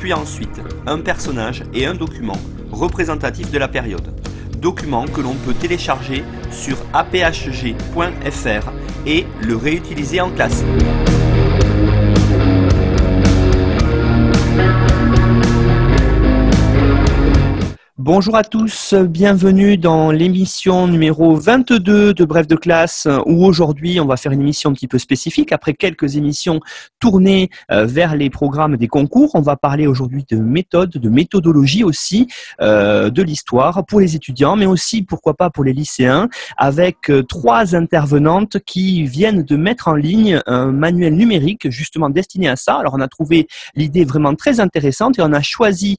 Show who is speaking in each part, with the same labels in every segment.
Speaker 1: puis ensuite un personnage et un document représentatif de la période. Document que l'on peut télécharger sur aphg.fr et le réutiliser en classe. Bonjour à tous, bienvenue dans l'émission numéro 22 de Bref de classe où aujourd'hui on va faire une émission un petit peu spécifique. Après quelques émissions tournées euh, vers les programmes des concours, on va parler aujourd'hui de méthode, de méthodologie aussi, euh, de l'histoire pour les étudiants mais aussi pourquoi pas pour les lycéens avec euh, trois intervenantes qui viennent de mettre en ligne un manuel numérique justement destiné à ça. Alors on a trouvé l'idée vraiment très intéressante et on a choisi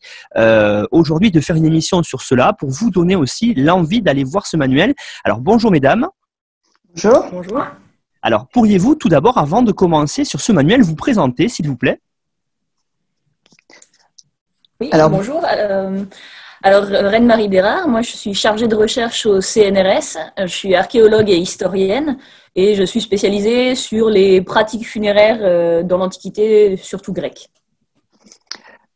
Speaker 1: aujourd'hui de faire une émission sur cela pour vous donner aussi l'envie d'aller voir ce manuel. Alors bonjour mesdames.
Speaker 2: Bonjour. Bonjour.
Speaker 1: Alors pourriez-vous tout d'abord, avant de commencer sur ce manuel, vous présenter s'il vous plaît?
Speaker 2: Oui, alors, bonjour. Euh, alors, Reine-Marie Bérard, moi je suis chargée de recherche au CNRS, je suis archéologue et historienne et je suis spécialisée sur les pratiques funéraires euh, dans l'Antiquité, surtout grecque.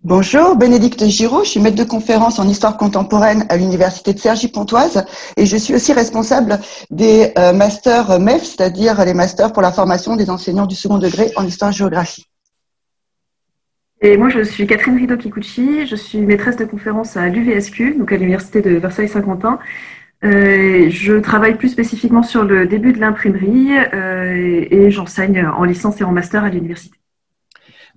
Speaker 3: Bonjour, Bénédicte Giraud, je suis maître de conférence en histoire contemporaine à l'université de Cergy-Pontoise et je suis aussi responsable des euh, masters MEF, c'est-à-dire les masters pour la formation des enseignants du second degré en histoire-géographie.
Speaker 4: Et moi, je suis Catherine Rido-Kikuchi, je suis maîtresse de conférence à l'UVSQ, donc à l'université de Versailles-Saint-Quentin. Euh, je travaille plus spécifiquement sur le début de l'imprimerie euh, et j'enseigne en licence et en master à l'université.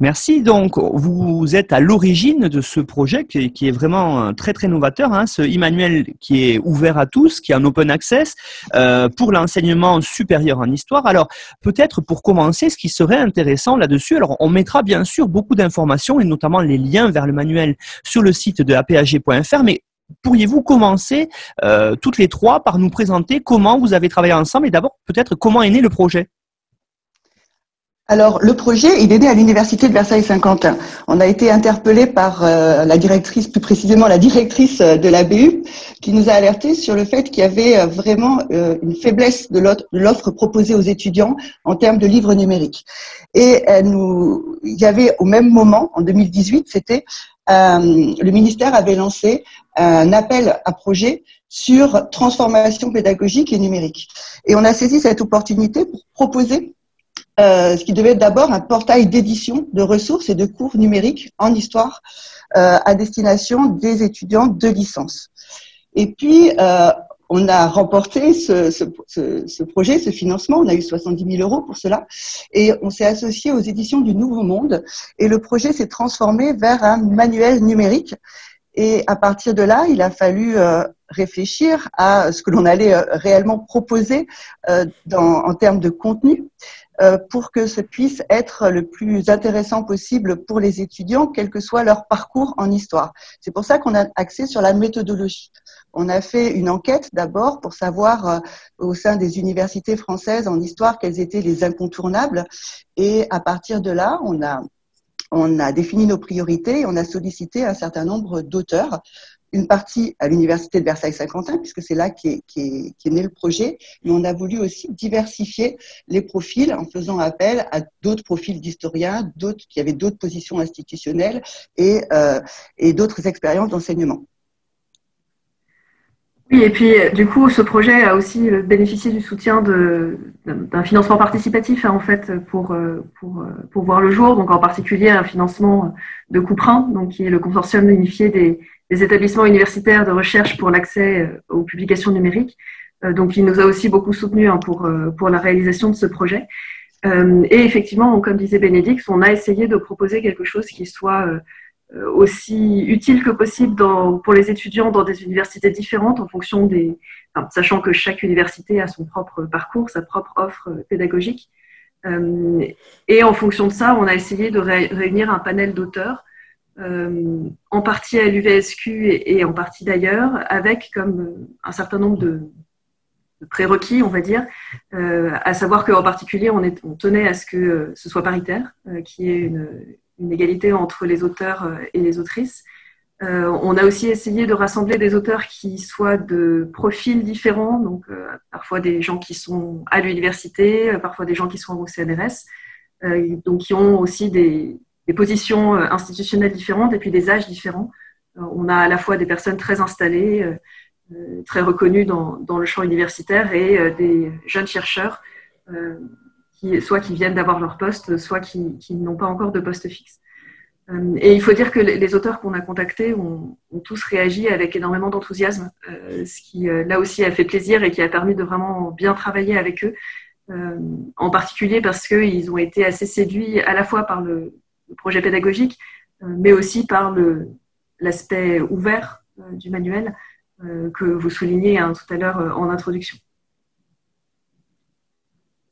Speaker 1: Merci. Donc, vous êtes à l'origine de ce projet qui est, vraiment très très novateur, hein, ce e-manuel qui est ouvert à tous, qui est en open access euh, pour l'enseignement supérieur en histoire. Alors, peut-être pour commencer, ce qui serait intéressant là-dessus, alors on mettra bien sûr beaucoup d'informations et notamment les liens vers le manuel sur le site de apag.fr, mais pourriez-vous commencer euh, toutes les trois par nous présenter comment vous avez travaillé ensemble et d'abord peut-être comment est né le projet?
Speaker 3: Alors, le projet, il est né à l'université de Versailles-Saint-Quentin. On a été interpellé par euh, la directrice, plus précisément la directrice euh, de la BU, qui nous a alerté sur le fait qu'il y avait euh, vraiment une faiblesse de l'offre proposée aux étudiants en termes de livres numériques. Et nous, il y avait au même moment, en 2018, c'était le ministère avait lancé un appel à projet sur transformation pédagogique et numérique. Et on a saisi cette opportunité pour proposer euh, ce qui devait être d'abord un portail d'édition de ressources et de cours numériques en histoire euh, à destination des étudiants de licence. Et puis, euh, on a remporté ce, ce, ce, projet, ce financement. On a eu 70 000 euros pour cela. Et on s'est associé aux éditions du Nouveau Monde. Et le projet s'est transformé vers un manuel numérique. Et à partir de là, il a fallu euh, réfléchir à ce que l'on allait euh, réellement proposer dans, en termes de contenu. Euh, pour que ce puisse être le plus intéressant possible pour les étudiants, quel que soit leur parcours en histoire. C'est pour ça qu'on a axé sur la méthodologie. On a fait une enquête d'abord pour savoir euh, au sein des universités françaises en histoire quels étaient les incontournables. Et à partir de là, on a on a défini nos priorités et on a sollicité un certain nombre d'auteurs une partie à l'université de Versailles-Saint-Quentin, puisque c'est là qu'est est, né le projet, mais on a voulu aussi diversifier les profils en faisant appel à d'autres profils d'historiens, d'autres qui avaient d'autres positions institutionnelles et, euh, et d'autres expériences d'enseignement.
Speaker 4: Oui, et puis du coup, ce projet a aussi bénéficié du soutien d'un financement participatif hein, en fait pour, pour, pour voir le jour, donc en particulier un financement de Couperin, donc qui est le consortium unifié des, des établissements universitaires de recherche pour l'accès euh, aux publications numériques. Euh, donc, il nous a aussi beaucoup soutenus hein, pour, euh, pour la réalisation de ce projet. Et effectivement, comme disait Bénédicte, on a essayé de proposer quelque chose qui soit aussi utile que possible pour les étudiants dans des universités différentes en fonction des, sachant que chaque université a son propre parcours, sa propre offre pédagogique. et en fonction de ça, on a essayé de réunir un panel d'auteurs en partie à l'UVSQ et, en partie d'ailleurs, avec comme un certain nombre de, prérequis, on va dire, à savoir qu'en particulier, on, tenait à ce que ce soit paritaire, qu'il y ait une, une, égalité entre les auteurs et les autrices. on a aussi essayé de rassembler des auteurs qui soient de profils différents, donc parfois des gens qui sont à l'université, parfois des gens qui sont au CNRS, donc qui ont aussi des, des positions euh, institutionnelles différentes et puis des âges différents. Euh, on a à la fois des personnes très installées, euh, très reconnues dans, le champ universitaire et des jeunes chercheurs qui, soit qui viennent d'avoir leur poste, soit qui, n'ont pas encore de poste fixe. Et il faut dire que les auteurs qu'on a contactés ont, ont, tous réagi avec énormément d'enthousiasme, ce qui là aussi a fait plaisir et qui a permis de vraiment bien travailler avec eux, en particulier parce qu'ils ont été assez séduits à la fois par le, le projet pédagogique, euh, mais aussi par l'aspect ouvert euh, du manuel euh, que vous soulignez hein, tout à l'heure en introduction.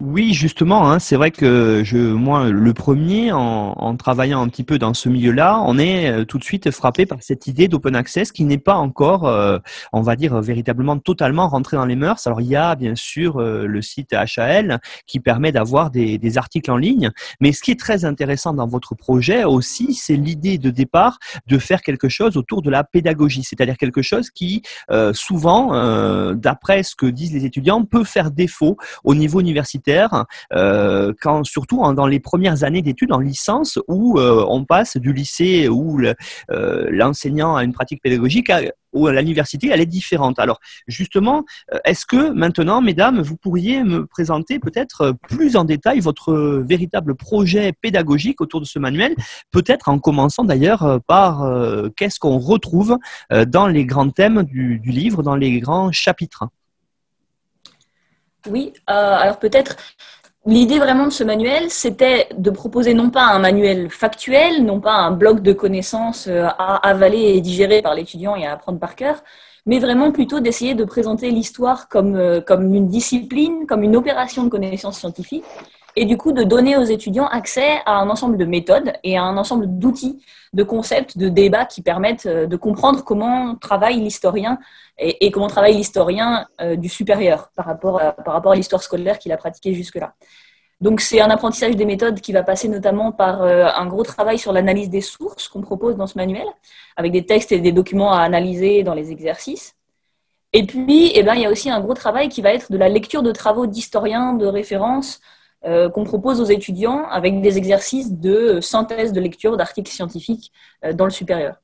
Speaker 1: Oui, justement, hein, c'est vrai que je, moi, le premier, en, travaillant un petit peu dans ce milieu-là, on est euh, tout de suite frappé par cette idée d'open access qui n'est pas encore, euh, on va dire, véritablement totalement rentré dans les mœurs. Alors, il y a bien sûr euh, le site HAL qui permet d'avoir des, articles en ligne, mais ce qui est très intéressant dans votre projet aussi, c'est l'idée de départ de faire quelque chose autour de la pédagogie, c'est-à-dire quelque chose qui, souvent, d'après ce que disent les étudiants, peut faire défaut au niveau universitaire euh, quand, surtout dans les premières années d'études en licence où euh, on passe du lycée où euh, l'enseignant a une pratique pédagogique à, ou à l'université, elle est différente. Alors justement, est-ce que maintenant, mesdames, vous pourriez me présenter peut-être plus en détail votre véritable projet pédagogique autour de ce manuel, peut-être en commençant d'ailleurs par qu'est-ce qu'on retrouve dans les grands thèmes du livre, dans les grands chapitres?
Speaker 2: Oui, euh, alors peut-être l'idée vraiment de ce manuel, c'était de proposer non pas un manuel factuel, non pas un bloc de connaissances euh, à avaler et digérer par l'étudiant et à apprendre par cœur, mais vraiment plutôt d'essayer de présenter l'histoire comme, euh, comme une discipline, comme une opération de connaissances scientifiques, et du coup de donner aux étudiants accès à un ensemble de méthodes et à un ensemble d'outils, de concepts, de débats qui permettent de comprendre comment travaille l'historien et, comment travaille l'historien euh, du supérieur par rapport à, par rapport à l'histoire scolaire qu'il a pratiquée jusque-là. Donc c'est un apprentissage des méthodes qui va passer notamment par euh, un gros travail sur l'analyse des sources qu'on propose dans ce manuel, avec des textes et des documents à analyser dans les exercices. Et puis, eh ben, il y a aussi un gros travail qui va être de la lecture de travaux d'historiens, de références, euh, qu'on propose aux étudiants avec des exercices de synthèse de lecture d'articles scientifiques dans le supérieur.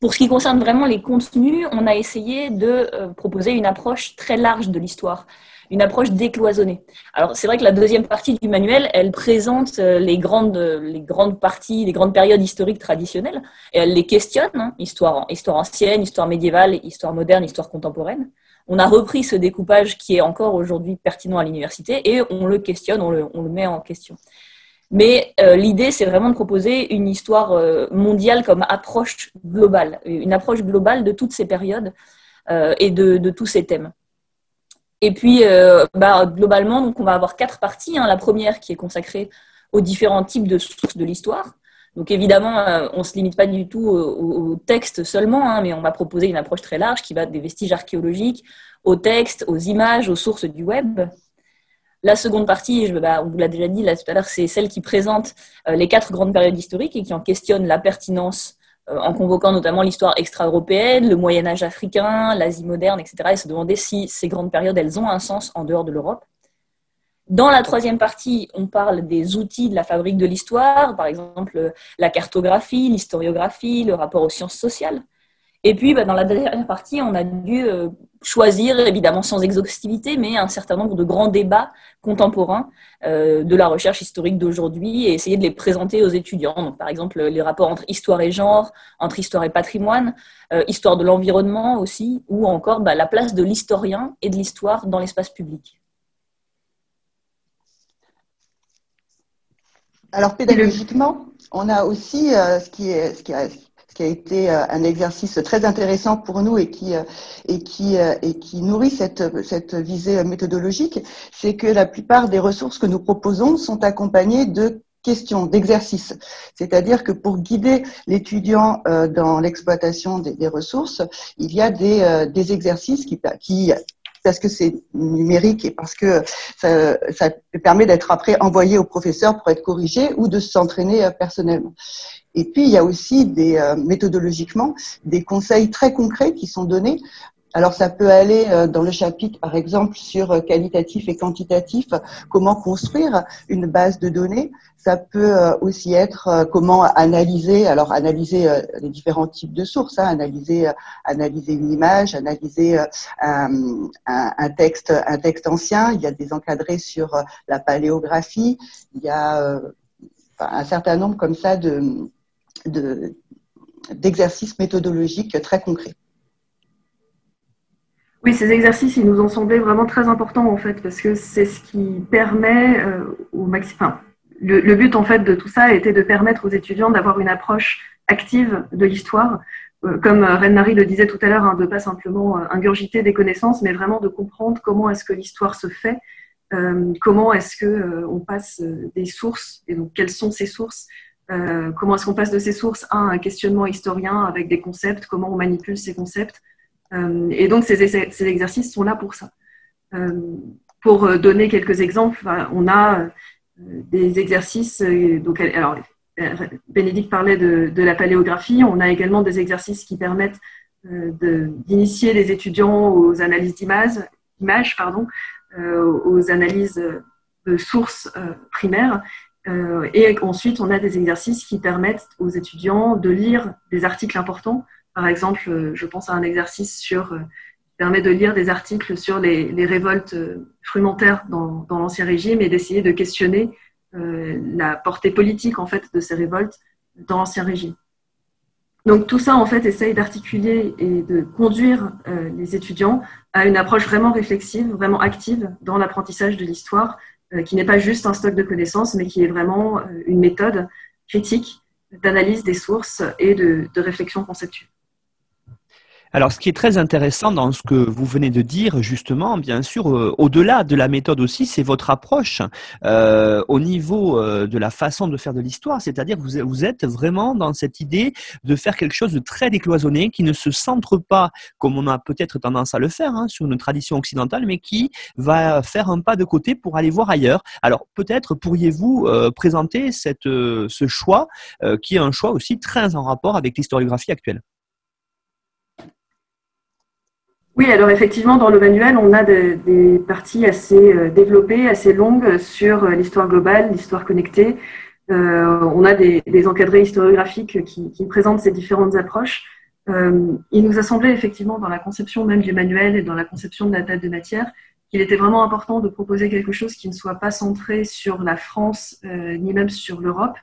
Speaker 2: Pour ce qui concerne vraiment les contenus, on a essayé de euh, proposer une approche très large de l'histoire, une approche décloisonnée. Alors c'est vrai que la deuxième partie du manuel, elle présente euh, les grandes, les grandes parties, les grandes périodes historiques traditionnelles, et elle les questionne, hein, histoire, histoire ancienne, histoire médiévale, histoire moderne, histoire contemporaine. On a repris ce découpage qui est encore aujourd'hui pertinent à l'université et on le questionne, on le, met en question. Mais euh, l'idée, c'est vraiment de proposer une histoire euh, mondiale comme approche globale, une approche globale de toutes ces périodes euh, et de, tous ces thèmes. Et puis, bah, globalement, on va avoir quatre parties. Hein. La première qui est consacrée aux différents types de sources de l'histoire. Donc évidemment, on ne se limite pas du tout au, texte seulement, hein, mais on va proposer une approche très large qui va des vestiges archéologiques, aux textes, aux images, aux sources du web, la seconde partie, bah, on vous l'a déjà dit tout à l'heure, c'est celle qui présente euh, les quatre grandes périodes historiques et qui en questionne la pertinence euh, en convoquant notamment l'histoire extra-européenne, le Moyen Âge africain, l'Asie moderne, etc. et se demander si ces grandes périodes, elles ont un sens en dehors de l'Europe. Dans la troisième partie, on parle des outils de la fabrique de l'histoire, par exemple la cartographie, l'historiographie, le rapport aux sciences sociales. Et puis, bah, dans la dernière partie, on a dû euh, choisir, évidemment sans exhaustivité, mais un certain nombre de grands débats contemporains euh, de la recherche historique d'aujourd'hui et essayer de les présenter aux étudiants. Par exemple, les rapports entre histoire et genre, entre histoire et patrimoine, euh, histoire de l'environnement aussi, ou encore bah, la place de l'historien et de l'histoire dans l'espace public.
Speaker 3: Alors pédagogiquement, on a aussi ce, qui est, ce, qui est, qui a été euh, un exercice très intéressant pour nous et qui, euh, et qui, euh, et qui nourrit cette, cette visée méthodologique, c'est que la plupart des ressources que nous proposons sont accompagnées de questions, d'exercices. C'est-à-dire que pour guider l'étudiant euh, dans l'exploitation des, ressources, il y a des, euh, des exercices qui, qui parce que c'est numérique et parce que ça, permet d'être après envoyé au professeur pour être corrigé ou de s'entraîner euh, personnellement. Et puis, il y a aussi des, méthodologiquement des conseils très concrets qui sont donnés alors ça peut aller euh, dans le chapitre, par exemple, sur euh, qualitatif et quantitatif, comment construire une base de données. Ça peut euh, aussi être comment analyser, alors analyser les différents types de sources, hein, analyser, analyser une image, analyser un, texte, un texte ancien. Il y a des encadrés sur la paléographie. Il y a un certain nombre comme ça de d'exercices méthodologiques très concrets.
Speaker 4: Oui, ces exercices, ils nous ont semblé vraiment très importants en fait, parce que c'est ce qui permet euh, au maximum. le, but en fait de tout ça était de permettre aux étudiants d'avoir une approche active de l'histoire, euh, comme euh, Reine-Marie le disait tout à l'heure, hein, de pas simplement ingurgiter des connaissances, mais vraiment de comprendre comment est-ce que l'histoire se fait, comment est-ce que on passe des sources et donc quelles sont ces sources. comment est-ce qu'on passe de ces sources à un questionnement historien avec des concepts, comment on manipule ces concepts, et donc, ces, ces, exercices sont là pour ça. Euh, pour euh, donner quelques exemples, on a des exercices. Donc, alors, Bénédicte parlait de, la paléographie. On a également des exercices qui permettent d'initier les étudiants aux analyses d'images, images, pardon, aux analyses de sources primaires. et ensuite, on a des exercices qui permettent aux étudiants de lire des articles importants par exemple, euh, je pense à un exercice sur, euh, qui permet de lire des articles sur les, révoltes euh, frumentaires dans, l'Ancien Régime et d'essayer de questionner la portée politique en fait de ces révoltes dans l'Ancien Régime. Donc tout ça, en fait, essaye d'articuler et de conduire les étudiants à une approche vraiment réflexive, vraiment active dans l'apprentissage de l'histoire, qui n'est pas juste un stock de connaissances, mais qui est vraiment une méthode critique d'analyse des sources et de réflexion conceptuelle.
Speaker 1: Alors, ce qui est très intéressant dans ce que vous venez de dire, justement, bien sûr, euh, au-delà de la méthode aussi, c'est votre approche euh, au niveau euh, de la façon de faire de l'histoire. C'est-à-dire que vous, vous, êtes vraiment dans cette idée de faire quelque chose de très décloisonné, qui ne se centre pas, comme on a peut-être tendance à le faire, hein, sur une tradition occidentale, mais qui va faire un pas de côté pour aller voir ailleurs. Alors, peut-être pourriez-vous présenter cette, ce choix, qui est un choix aussi très en rapport avec l'historiographie actuelle.
Speaker 4: Oui, alors effectivement, dans le manuel, on a des, parties assez euh, développées, assez longues sur euh, l'histoire globale, l'histoire connectée. Euh, on a des, encadrés historiographiques qui, présentent ces différentes approches. il nous a semblé effectivement, dans la conception même du manuel et dans la conception de la table de matière, qu'il était vraiment important de proposer quelque chose qui ne soit pas centré sur la France ni même sur l'Europe,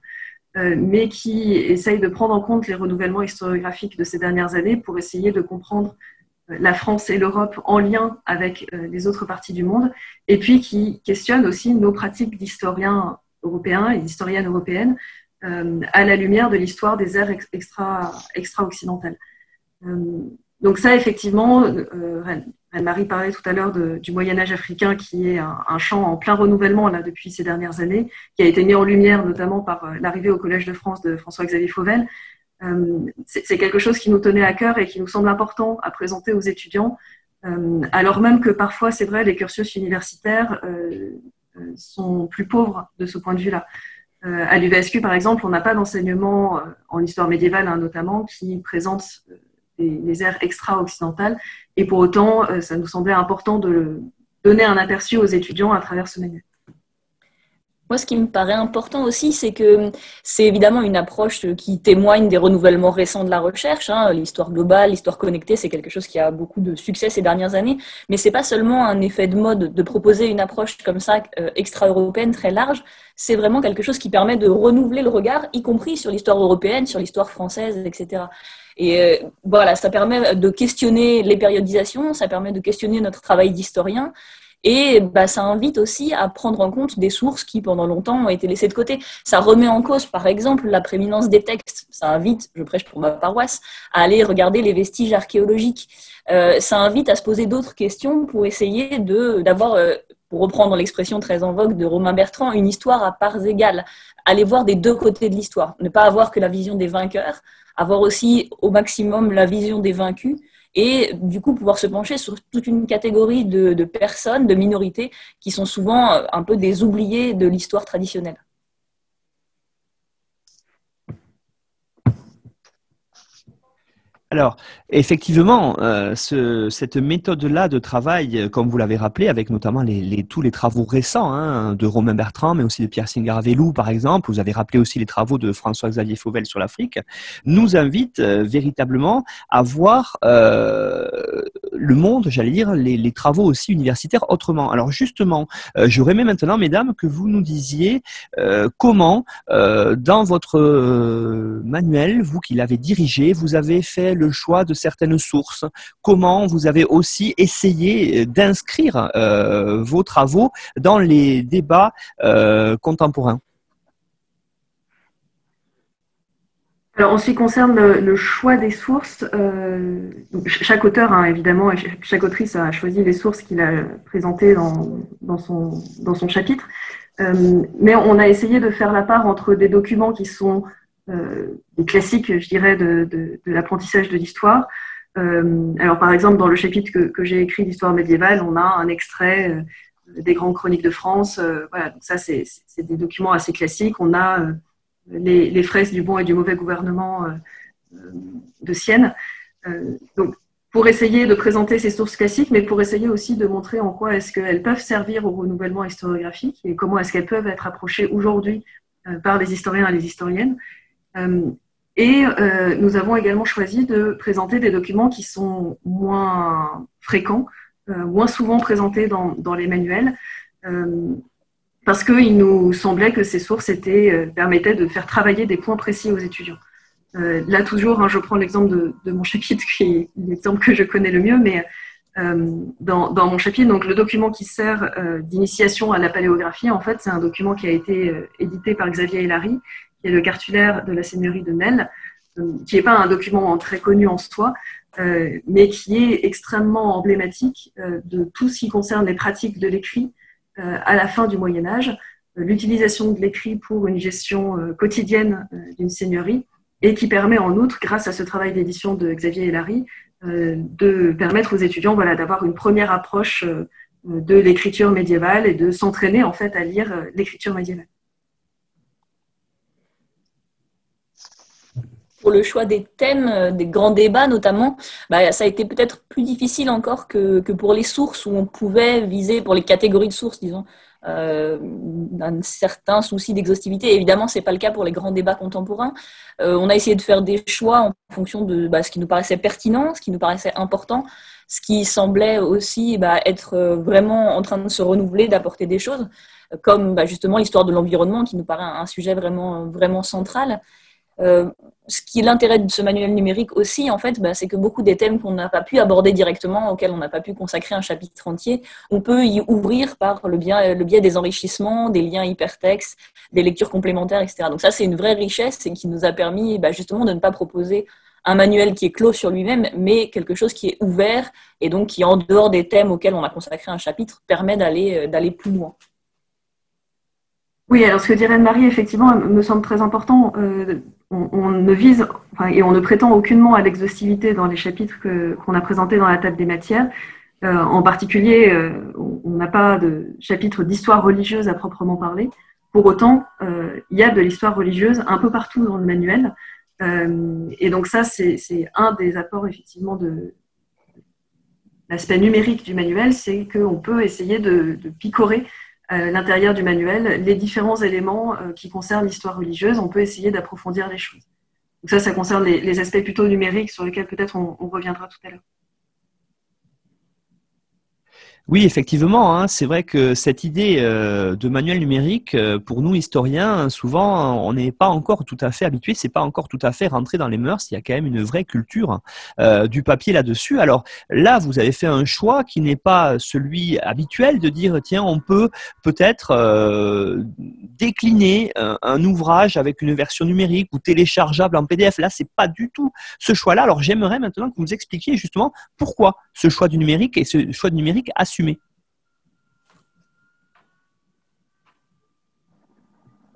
Speaker 4: mais qui essaye de prendre en compte les renouvellements historiographiques de ces dernières années pour essayer de comprendre la France et l'Europe en lien avec euh, les autres parties du monde, et puis qui questionne aussi nos pratiques d'historiens européens et d'historiennes européennes euh, à la lumière de l'histoire des extra, extra-occidentales. Euh, donc ça, effectivement, Anne-Marie parlait tout à l'heure du Moyen Âge africain, qui est un, champ en plein renouvellement depuis ces dernières années, qui a été mis en lumière notamment par l'arrivée au Collège de France de François-Xavier Fauvel, c'est quelque chose qui nous tenait à cœur et qui nous semble important à présenter aux étudiants, euh, alors même que parfois, c'est vrai, les cursus universitaires euh, sont plus pauvres de ce point de vue-là. à l'UVSQ, par exemple, on n'a pas d'enseignement en histoire médiévale, hein, notamment, qui présente les, ères extra-occidentales. Et pour autant, ça nous semblait important de donner un aperçu aux étudiants à travers ce manuel.
Speaker 2: Moi, ce qui me paraît important aussi, c'est que c'est évidemment une approche qui témoigne des renouvellements récents de la recherche. Hein. L'histoire globale, l'histoire connectée, c'est quelque chose qui a beaucoup de succès ces dernières années. Mais c'est pas seulement un effet de mode de proposer une approche comme ça euh, extra-européenne très large. C'est vraiment quelque chose qui permet de renouveler le regard, y compris sur l'histoire européenne, sur l'histoire française, etc. Et euh, voilà, ça permet de questionner les périodisations, ça permet de questionner notre travail d'historien. Et bah, ça invite aussi à prendre en compte des sources qui, pendant longtemps, ont été laissées de côté. Ça remet en cause, par exemple, la prééminence des textes. Ça invite, je prêche pour ma paroisse, à aller regarder les vestiges archéologiques. Euh, ça invite à se poser d'autres questions pour essayer d'avoir euh, pour reprendre l'expression très en vogue de Romain Bertrand, une histoire à parts égales. Aller voir des deux côtés de l'histoire, ne pas avoir que la vision des vainqueurs, avoir aussi au maximum la vision des vaincus et du coup pouvoir se pencher sur toute une catégorie de, personnes, de minorités qui sont souvent euh, un peu des oubliés de l'histoire traditionnelle.
Speaker 1: Alors, effectivement, euh, ce, cette méthode-là de travail, euh, comme vous l'avez rappelé, avec notamment tous les travaux récents hein, de Romain Bertrand, mais aussi de Pierre Singaravellou, par exemple, vous avez rappelé aussi les travaux de François-Xavier Fauvel sur l'Afrique, nous invite euh, véritablement à voir le monde, j'allais dire, les, les, travaux aussi universitaires autrement. Alors justement, j'aurais aimé maintenant, mesdames, que vous nous disiez comment, dans votre manuel, vous qui l'avez dirigé, vous avez fait le choix de certaines sources Comment vous avez aussi essayé d'inscrire euh, vos travaux dans les débats euh, contemporains?
Speaker 4: Alors, en ce qui concerne le, choix des sources, euh, chaque auteur, hein, évidemment, et chaque autrice a choisi les sources qu'il a présentées dans, son, chapitre. Euh, mais on a essayé de faire la part entre des documents qui sont euh, des classiques, je dirais, de, l'apprentissage de l'histoire. Euh, alors, par exemple, dans le chapitre que, j'ai écrit d'histoire médiévale, on a un extrait euh, des grandes chroniques de France. voilà, donc ça, c'est des documents assez classiques. On a les, les, fresques du bon et du mauvais gouvernement de Sienne. donc, pour essayer de présenter ces sources classiques, mais pour essayer aussi de montrer en quoi est-ce qu'elles peuvent servir au renouvellement historiographique et comment est-ce qu'elles peuvent être approchées aujourd'hui par les historiens et les historiennes. Euh, et euh, nous avons également choisi de présenter des documents qui sont moins fréquents, euh, moins souvent présentés dans, les manuels, parce qu'il nous semblait que ces sources permettaient de faire travailler des points précis aux étudiants. Là, toujours, hein, je prends l'exemple de, mon chapitre, qui est l'exemple que je connais le mieux, mais dans, mon chapitre, donc le document qui sert d'initiation à la paléographie, en fait, c'est un document qui a été édité par Xavier Hélary qui est le cartulaire de la seigneurie de Nel, euh, qui n'est pas un document très connu en soi, euh, mais qui est extrêmement emblématique euh, de tout ce qui concerne les pratiques de l'écrit à la fin du Moyen Âge, l'utilisation de l'écrit pour une gestion quotidienne d'une seigneurie, et qui permet en outre, grâce à ce travail d'édition de Xavier Hélary, de permettre aux étudiants voilà, d'avoir une première approche de l'écriture médiévale et de s'entraîner en fait à lire l'écriture médiévale.
Speaker 2: Pour le choix des thèmes, euh, des grands débats notamment, bah, ça a été peut-être plus difficile encore que, que, pour les sources où on pouvait viser, pour les catégories de sources, disons, euh, un certain souci d'exhaustivité. Évidemment, ce n'est pas le cas pour les grands débats contemporains. Euh, on a essayé de faire des choix en fonction de bah, ce qui nous paraissait pertinent, ce qui nous paraissait important, ce qui semblait aussi bah, être vraiment en train de se renouveler, d'apporter des choses, comme justement l'histoire de l'environnement qui nous paraît un sujet vraiment, vraiment central. Euh, ce qui est l'intérêt de ce manuel numérique aussi, en fait, bah, c'est que beaucoup des thèmes qu'on n'a pas pu aborder directement, auxquels on n'a pas pu consacrer un chapitre entier, on peut y ouvrir par le biais, des enrichissements, des liens hypertextes, des lectures complémentaires, etc. Donc ça, c'est une vraie richesse et qui nous a permis bah, justement de ne pas proposer un manuel qui est clos sur lui-même, mais quelque chose qui est ouvert et donc qui, en dehors des thèmes auxquels on a consacré un chapitre, permet d'aller euh, plus loin.
Speaker 4: Oui, alors ce que dirait Marie, effectivement, me semble très important. Euh, on, ne vise et on ne prétend aucunement à l'exhaustivité dans les chapitres qu'on a présentés dans la table des matières. Euh, en particulier, euh, on n'a pas de chapitre d'histoire religieuse à proprement parler. Pour autant, euh, il y a de l'histoire religieuse un peu partout dans le manuel. Et donc ça, c'est un des apports effectivement de l'aspect numérique du manuel, c'est qu'on peut essayer de picorer l'intérieur du manuel, les différents éléments euh, qui concernent l'histoire religieuse, on peut essayer d'approfondir les choses. Donc ça, ça concerne les, les, aspects plutôt numériques sur lesquels peut-être on, on reviendra tout à l'heure.
Speaker 1: Oui, effectivement, hein, c'est vrai que cette idée euh, de manuel numérique, euh, pour nous historiens, souvent, on n'est pas encore tout à fait habitué, c'est pas encore tout à fait rentré dans les mœurs. Il y a quand même une vraie culture euh, du papier là-dessus. Alors là, vous avez fait un choix qui n'est pas celui habituel de dire tiens, on peut peut-être décliner un, ouvrage avec une version numérique ou téléchargeable en PDF. Là, c'est pas du tout ce choix-là. Alors j'aimerais maintenant que vous expliquiez justement pourquoi ce choix du numérique et ce choix du numérique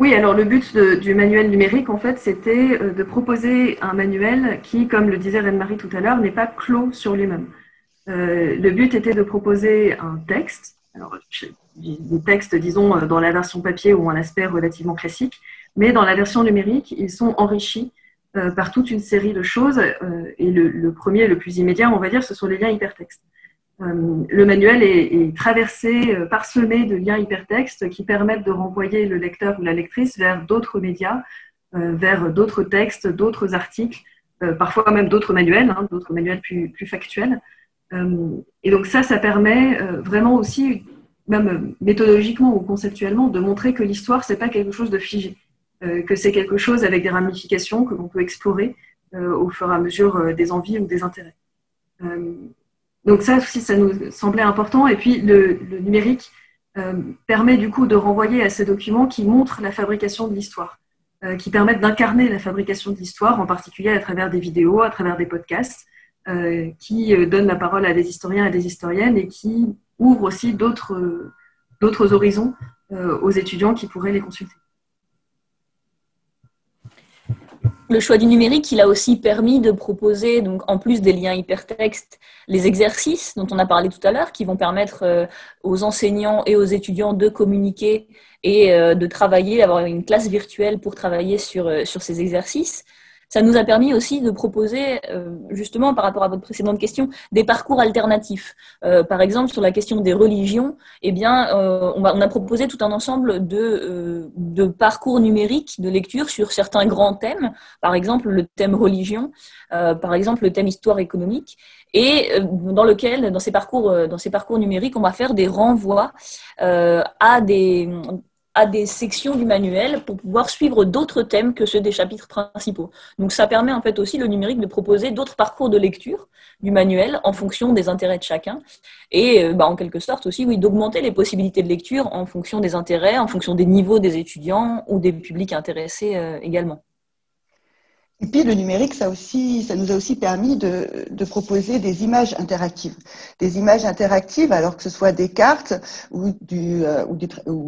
Speaker 4: oui, alors le but du manuel numérique, en fait, c'était euh, de proposer un manuel qui, comme le disait Reine-Marie tout à l'heure, n'est pas clos sur lui-même. Euh, le but était de proposer un texte, des textes, disons, euh, dans la version papier ont un aspect relativement classique, mais dans la version numérique, ils sont enrichis par toute une série de choses. Et le premier, le plus immédiat, on va dire, ce sont les liens hypertextes. Euh, le manuel est, traversé, parsemé de liens hypertextes qui permettent de renvoyer le lecteur ou la lectrice vers d'autres médias, vers d'autres textes, d'autres articles, parfois même d'autres manuels, hein, d'autres manuels plus, plus factuels. et donc ça, ça permet vraiment aussi, même méthodologiquement ou conceptuellement, de montrer que l'histoire, c'est pas quelque chose de figé. Euh, que c'est quelque chose avec des ramifications que l'on peut explorer euh, au fur et à mesure euh, des envies ou des intérêts. Donc ça aussi, ça nous semblait important. Et puis le, numérique permet du coup de renvoyer à ces documents qui montrent la fabrication de l'histoire, qui permettent d'incarner la fabrication de l'histoire, en particulier à travers des vidéos, à travers des podcasts, qui donnent la parole à des historiens et des historiennes et qui ouvrent aussi d'autres horizons aux étudiants qui pourraient les consulter.
Speaker 2: Le choix du numérique, il a aussi permis de proposer, en plus des liens hypertextes, les exercices dont on a parlé tout à l'heure, qui vont permettre euh, aux enseignants et aux étudiants de communiquer et euh, de travailler, d'avoir une classe virtuelle pour travailler sur, euh, sur ces exercices ça nous a permis aussi de proposer, euh, justement par rapport à votre précédente question, des parcours alternatifs. Euh, par exemple, sur la question des religions, eh bien, euh, on, a proposé tout un ensemble de, de parcours numériques de lecture sur certains grands thèmes, par exemple le thème religion, par exemple le thème histoire économique, et dans lequel, dans ces parcours, dans ces parcours numériques, on va faire des renvois à des à des sections du manuel pour pouvoir suivre d'autres thèmes que ceux des chapitres principaux. Donc ça permet en fait aussi le numérique de proposer d'autres parcours de lecture du manuel en fonction des intérêts de chacun et euh, bah, en quelque sorte aussi oui d'augmenter les possibilités de lecture en fonction des intérêts, en fonction des niveaux des étudiants ou des publics intéressés euh, également.
Speaker 3: Et puis le numérique, ça, nous a aussi permis de, proposer des images interactives. Des images interactives, alors que ce soit des cartes ou, euh,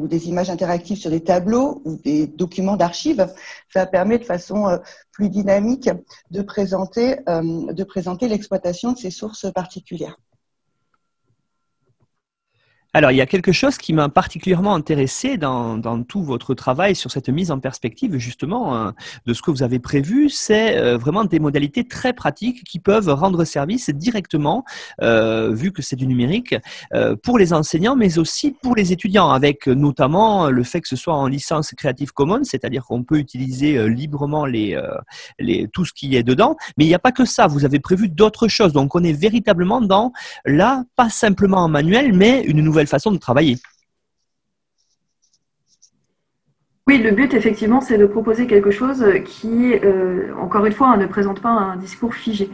Speaker 3: des, images interactives sur des tableaux ou des documents d'archives, ça permet de façon euh, plus dynamique euh, de présenter l'exploitation de ces sources particulières.
Speaker 1: Alors, il y a quelque chose qui m'a particulièrement intéressé dans, tout votre travail sur cette mise en perspective, justement, euh, de ce que vous avez prévu, c'est euh, vraiment des modalités très pratiques qui peuvent rendre service directement, euh, vu que c'est du numérique, pour les enseignants, mais aussi pour les étudiants, avec notamment le fait que ce soit en licence Creative Commons, c'est-à-dire qu'on peut utiliser librement les, les, tout ce qui est dedans. Mais il n'y a pas que ça, vous avez prévu d'autres choses. Donc, on est véritablement dans, là, pas simplement un manuel, mais une nouvelle façon de travailler.
Speaker 4: Oui, le but, effectivement, c'est de proposer quelque chose qui, euh, encore une fois, hein, ne présente pas un discours figé.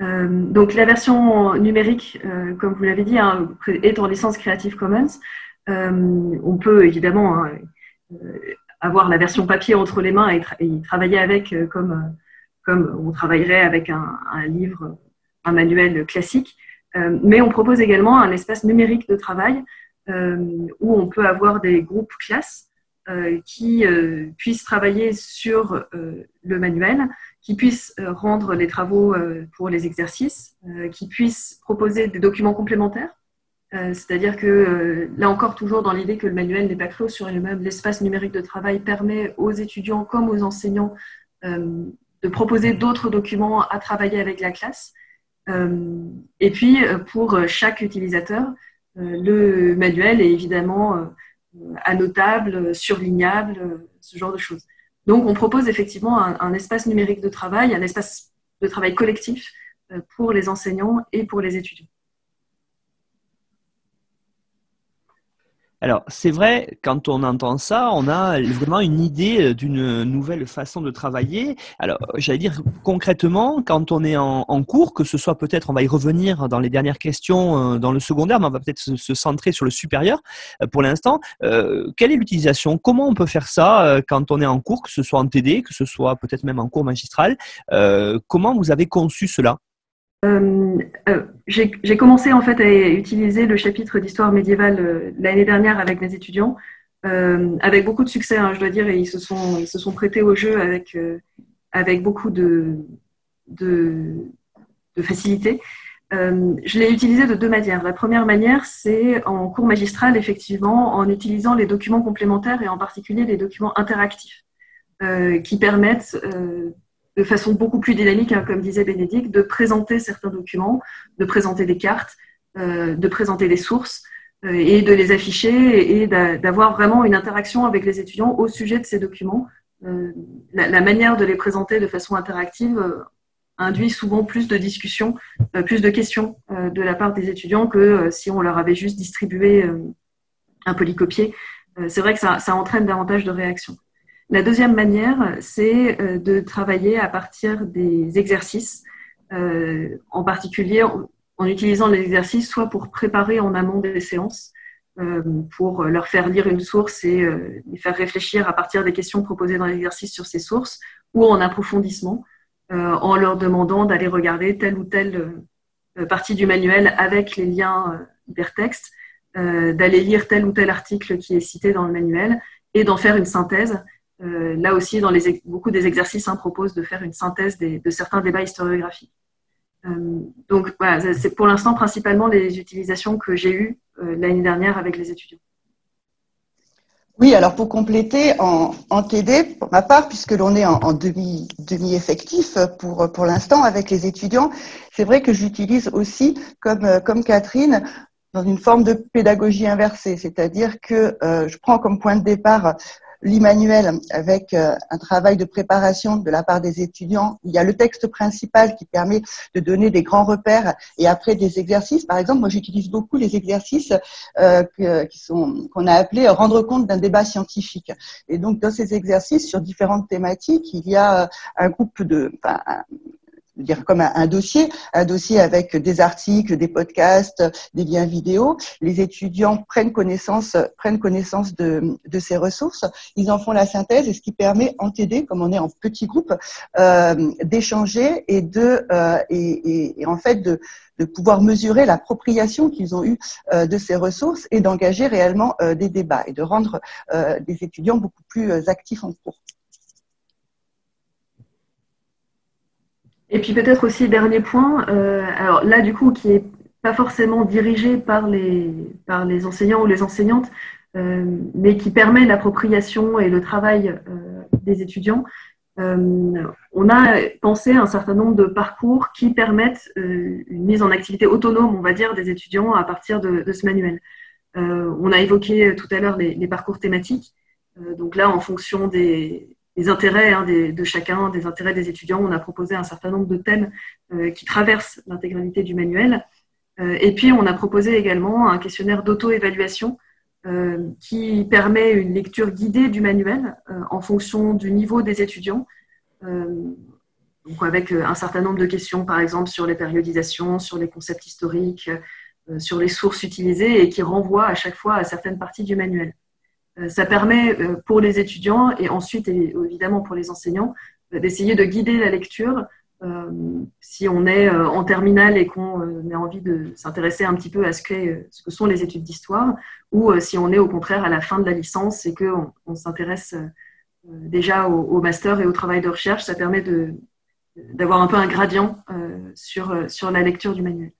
Speaker 4: Euh, donc, la version numérique, euh, comme vous l'avez dit, hein, est en licence Creative Commons. on peut évidemment hein, avoir la version papier entre les mains et, travailler avec comme, comme on travaillerait avec un, un livre, un manuel classique. Mais on propose également un espace numérique de travail euh, où on peut avoir des groupes classes euh, qui euh, puissent travailler sur le manuel, qui puissent rendre les travaux pour les exercices, qui puissent proposer des documents complémentaires. C'est-à-dire que là encore, toujours dans l'idée que le manuel n'est pas clos sur lui-même, l'espace numérique de travail permet aux étudiants comme aux enseignants de proposer d'autres documents à travailler avec la classe. Et puis, pour chaque utilisateur, euh, le manuel est évidemment euh, annotable, surlignable, ce genre de choses. Donc, on propose effectivement un, espace numérique de travail, un espace de travail collectif euh, pour les enseignants et pour les étudiants.
Speaker 1: Alors, c'est vrai, quand on entend ça, on a vraiment une idée euh, d'une nouvelle façon de travailler. Alors, j'allais dire concrètement, quand on est en, cours, que ce soit peut-être, on va y revenir dans les dernières questions euh, dans le secondaire, mais on va peut-être se, centrer sur le supérieur euh, pour l'instant. quelle est l'utilisation? Comment on peut faire ça quand on est en cours, que ce soit en TD, que ce soit peut-être même en cours magistral? Comment vous avez conçu cela?
Speaker 4: Euh, euh, j'ai commencé en fait à utiliser le chapitre d'histoire médiévale euh, l'année dernière avec mes étudiants. avec beaucoup de succès, hein, je dois dire, et ils se sont, ils se sont prêtés au jeu avec, avec beaucoup de, de, de facilité. Je l'ai utilisé de deux manières. La première manière, c'est en cours magistral, effectivement, en utilisant les documents complémentaires et en particulier les documents interactifs qui permettent, de façon beaucoup plus dynamique, hein, comme disait Bénédicte, de présenter certains documents, de présenter des cartes, de présenter des sources et de les afficher et d'avoir vraiment une interaction avec les étudiants au sujet de ces documents. La, la, manière de les présenter de façon interactive induit souvent plus de discussions, euh, plus de questions euh, de la part des étudiants que euh, si on leur avait juste distribué un polycopier. C'est vrai que ça, entraîne davantage de réactions. La deuxième manière, c'est de travailler à partir des exercices, en particulier en utilisant les exercices soit pour préparer en amont des séances, pour leur faire lire une source et les faire réfléchir à partir des questions proposées dans l'exercice sur ces sources, ou en approfondissement, euh, en leur demandant d'aller regarder telle ou telle euh, partie du manuel avec les liens euh, hypertextes, d'aller lire tel ou tel article qui est cité dans le manuel et d'en faire une synthèse. Là aussi, dans beaucoup des exercices hein, proposent de faire une synthèse de certains débats historiographiques. donc voilà, c'est pour l'instant principalement les utilisations que j'ai eues l'année dernière avec les étudiants.
Speaker 3: Oui, alors pour compléter, en, TD, pour ma part, puisque l'on est en, en demi, demi effectif pour, l'instant avec les étudiants, c'est vrai que j'utilise aussi, comme, Catherine, dans une forme de pédagogie inversée, c'est-à-dire que euh, je prends comme point de départ l'Immanuel avec euh, un travail de préparation de la part des étudiants. Il y a le texte principal qui permet de donner des grands repères et après des exercices. Par exemple, moi j'utilise beaucoup les exercices euh, qui sont qu'on a appelé rendre compte d'un débat scientifique. Et donc dans ces exercices sur différentes thématiques, il y a un groupe de, enfin, dire comme un, dossier, un dossier avec des articles, des podcasts, des liens vidéo. Les étudiants prennent connaissance, prennent connaissance de, de ces ressources. Ils en font la synthèse et ce qui permet en TD, comme on est en petit groupe, euh, d'échanger et de euh, et, et, en fait de, de pouvoir mesurer l'appropriation qu'ils ont eue euh, de ces ressources et d'engager réellement euh, des débats et de rendre euh, des étudiants beaucoup plus actifs en cours.
Speaker 4: Et puis peut-être aussi dernier point, euh, alors là du coup qui est pas forcément dirigé par les, par les enseignants ou les enseignantes, euh, mais qui permet l'appropriation et le travail euh, des étudiants. on a pensé un certain nombre de parcours qui permettent une mise en activité autonome, on va dire, des étudiants à partir de, ce manuel. on a évoqué tout à l'heure les, parcours thématiques. donc là, en fonction des, des intérêts hein, de chacun, des intérêts des étudiants. On a proposé un certain nombre de thèmes euh, qui traversent l'intégralité du manuel. Euh, et puis, on a proposé également un questionnaire d'auto-évaluation euh, qui permet une lecture guidée du manuel en fonction du niveau des étudiants. avec un certain nombre de questions, par exemple, sur les périodisations, sur les concepts historiques, sur les sources utilisées et qui renvoient à chaque fois à certaines parties du manuel. Euh, ça permet euh, pour les étudiants et ensuite évidemment pour les enseignants euh, d'essayer de guider la lecture si on est en terminale et qu'on a envie de s'intéresser un petit peu à ce que, ce que sont les études d'histoire, ou si on est au contraire à la fin de la licence et qu'on on, s'intéresse déjà au, au, master et au travail de recherche, ça permet d'avoir un peu un gradient sur la lecture du manuel.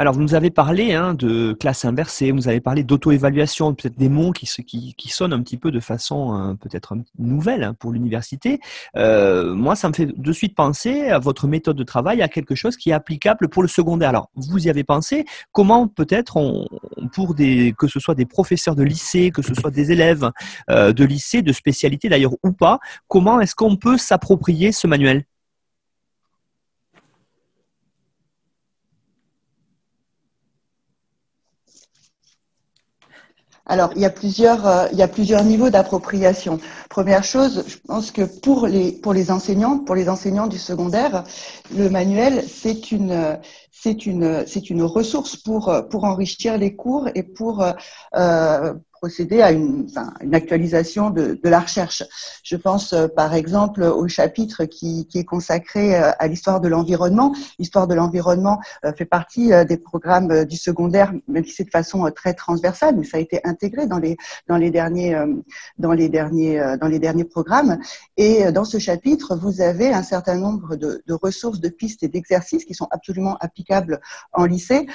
Speaker 1: Alors, vous nous avez parlé hein, de classe inversée, vous avez parlé d'auto-évaluation, peut-être des mots qui, qui, qui, sonnent un petit peu de façon euh, peut-être nouvelle hein, pour l'université. Euh, moi, ça me fait de suite penser à votre méthode de travail, à quelque chose qui est applicable pour le secondaire. Alors, vous y avez pensé Comment peut-être, on, pour des, que ce soit des professeurs de lycée, que ce soit des élèves euh, de lycée, de spécialité d'ailleurs ou pas, comment est-ce qu'on peut s'approprier ce manuel?
Speaker 3: Alors, il y a plusieurs, euh, il y a plusieurs niveaux d'appropriation. Première chose, je pense que pour les, pour les enseignants, pour les enseignants du secondaire, le manuel, c'est une, c'est une, c'est une ressource pour, pour enrichir les cours et pour, euh, procéder à une, une actualisation de, de, la recherche. Je pense euh, par exemple au chapitre qui, qui est consacré euh, à l'histoire de l'environnement. L'histoire de l'environnement euh, fait partie des programmes du secondaire, même si c'est de façon très transversale, mais ça a été intégré dans les dans les derniers dans les derniers dans les derniers programmes. Et dans ce chapitre, vous avez un certain nombre de, de ressources, de pistes et d'exercices qui sont absolument applicables en lycée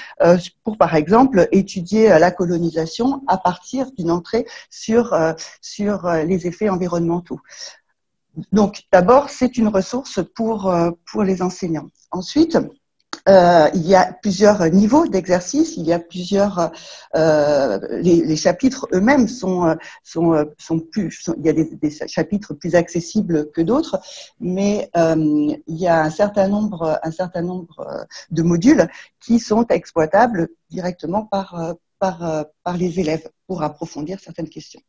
Speaker 3: pour par exemple étudier la colonisation à partir d'une entrée sur, euh, sur euh, les effets environnementaux. Donc, d'abord, c'est une ressource pour, euh, pour les enseignants. Ensuite, il y a plusieurs niveaux d'exercice, il y a plusieurs, les, chapitres eux-mêmes sont, sont, sont plus, il y a des, chapitres plus accessibles que d'autres, mais il y a un certain nombre, un certain nombre de modules qui sont exploitables directement par, par, par les élèves pour approfondir certaines questions.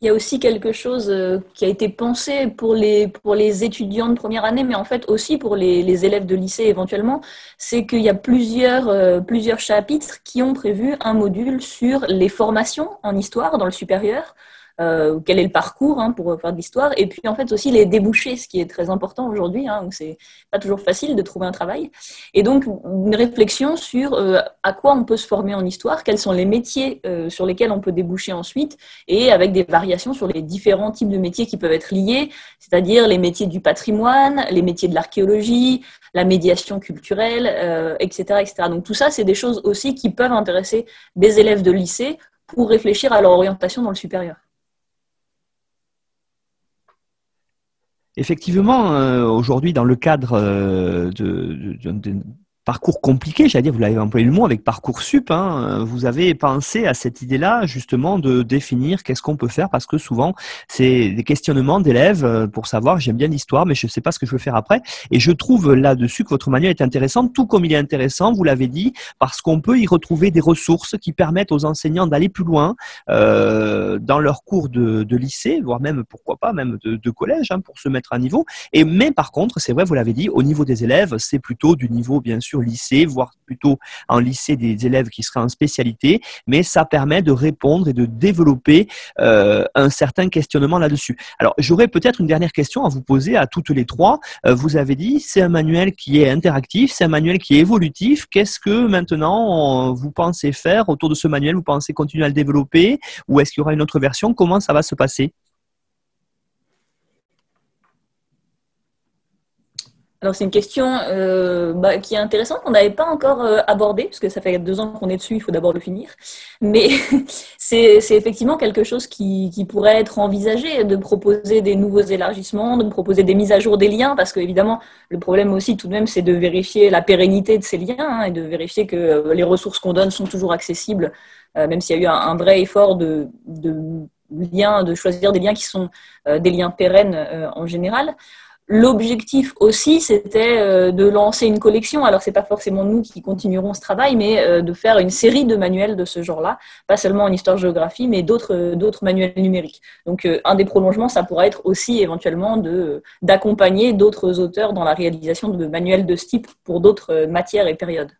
Speaker 2: Il y a aussi quelque chose euh, qui a été pensé pour les, pour les étudiants de première année, mais en fait aussi pour les, les élèves de lycée éventuellement, c'est qu'il y a plusieurs, euh, plusieurs chapitres qui ont prévu un module sur les formations en histoire dans le supérieur, euh, quel est le parcours hein, pour faire de l'histoire, et puis en fait aussi les débouchés, ce qui est très important aujourd'hui, hein, où c'est pas toujours facile de trouver un travail. Et donc une réflexion sur euh, à quoi on peut se former en histoire, quels sont les métiers euh, sur lesquels on peut déboucher ensuite, et avec des variations sur les différents types de métiers qui peuvent être liés, c'est-à-dire les métiers du patrimoine, les métiers de l'archéologie, la médiation culturelle, etc., etc. Donc tout ça, c'est des choses aussi qui peuvent intéresser des élèves de lycée pour réfléchir à leur orientation dans le supérieur.
Speaker 1: Effectivement, euh, aujourd'hui, dans le cadre euh, de, parcours compliqué, j'allais dire, vous l'avez employé le mot avec Parcoursup, hein, vous avez pensé à cette idée-là justement de définir qu'est-ce qu'on peut faire parce que souvent c'est des questionnements d'élèves euh, pour savoir j'aime bien l'histoire mais je ne sais pas ce que je veux faire après et je trouve là-dessus que votre manuel est intéressant tout comme il est intéressant, vous l'avez dit, parce qu'on peut y retrouver des ressources qui permettent aux enseignants d'aller plus loin euh, dans leurs cours de, lycée, voire même pourquoi pas même de, de collège hein, pour se mettre à niveau. Et mais par contre, c'est vrai, vous l'avez dit, au niveau des élèves, c'est plutôt du niveau bien sûr lycée, voire plutôt en lycée des élèves qui seraient en spécialité, mais ça permet de répondre et de développer euh, un certain questionnement là-dessus. Alors, j'aurais peut-être une dernière question à vous poser à toutes les trois. Euh, vous avez dit, c'est un manuel qui est interactif, c'est un manuel qui est évolutif. Qu'est-ce que maintenant vous pensez faire autour de ce manuel? Vous pensez continuer à le développer? Ou est-ce qu'il y aura une autre version? Comment ça va se passer?
Speaker 2: Alors c'est une question euh, bah, qui est intéressante, qu'on n'avait pas encore euh, abordée, parce que ça fait deux ans qu'on est dessus, il faut d'abord le finir. Mais c'est effectivement quelque chose qui, pourrait être envisagé, de proposer des nouveaux élargissements, de proposer des mises à jour des liens, parce qu'évidemment, le problème aussi tout de même, c'est de vérifier la pérennité de ces liens hein, et de vérifier que euh, les ressources qu'on donne sont toujours accessibles, même s'il y a eu un, vrai effort de, de, liens, de choisir des liens qui sont des liens pérennes en général. L'objectif aussi, c'était euh, de lancer une collection. Alors, c'est pas forcément nous qui continuerons ce travail, mais euh, de faire une série de manuels de ce genre-là, pas seulement en histoire-géographie, mais d'autres euh, d'autres manuels numériques. Donc, un des prolongements, ça pourrait être aussi éventuellement d'accompagner d'autres auteurs dans la réalisation de manuels de ce type pour d'autres matières et périodes.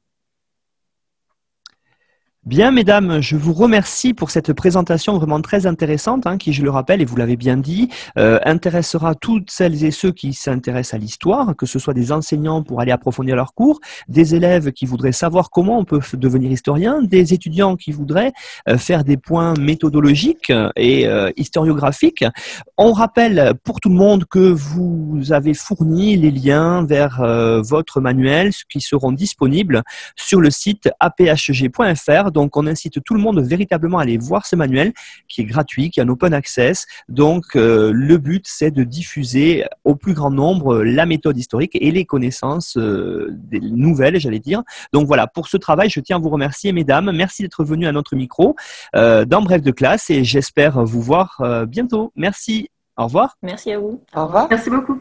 Speaker 1: Bien, mesdames, je vous remercie pour cette présentation vraiment très intéressante, hein, qui, je le rappelle, et vous l'avez bien dit, euh, intéressera toutes celles et ceux qui s'intéressent à l'histoire, que ce soit des enseignants pour aller approfondir leurs cours, des élèves qui voudraient savoir comment on peut devenir historien, des étudiants qui voudraient euh, faire des points méthodologiques et euh, historiographiques. On rappelle pour tout le monde que vous avez fourni les liens vers votre manuel qui seront disponibles sur le site aphg.fr donc, on incite tout le monde véritablement à aller voir ce manuel qui est gratuit, qui est en open access. Donc, euh, le but, c'est de diffuser au plus grand nombre la méthode historique et les connaissances euh, nouvelles, j'allais dire. Donc, voilà, pour ce travail, je tiens à vous remercier, mesdames. Merci d'être venus à notre micro euh, dans Bref de classe et j'espère vous voir bientôt. Merci. Au revoir.
Speaker 2: Merci à vous.
Speaker 3: Au revoir.
Speaker 4: Merci beaucoup.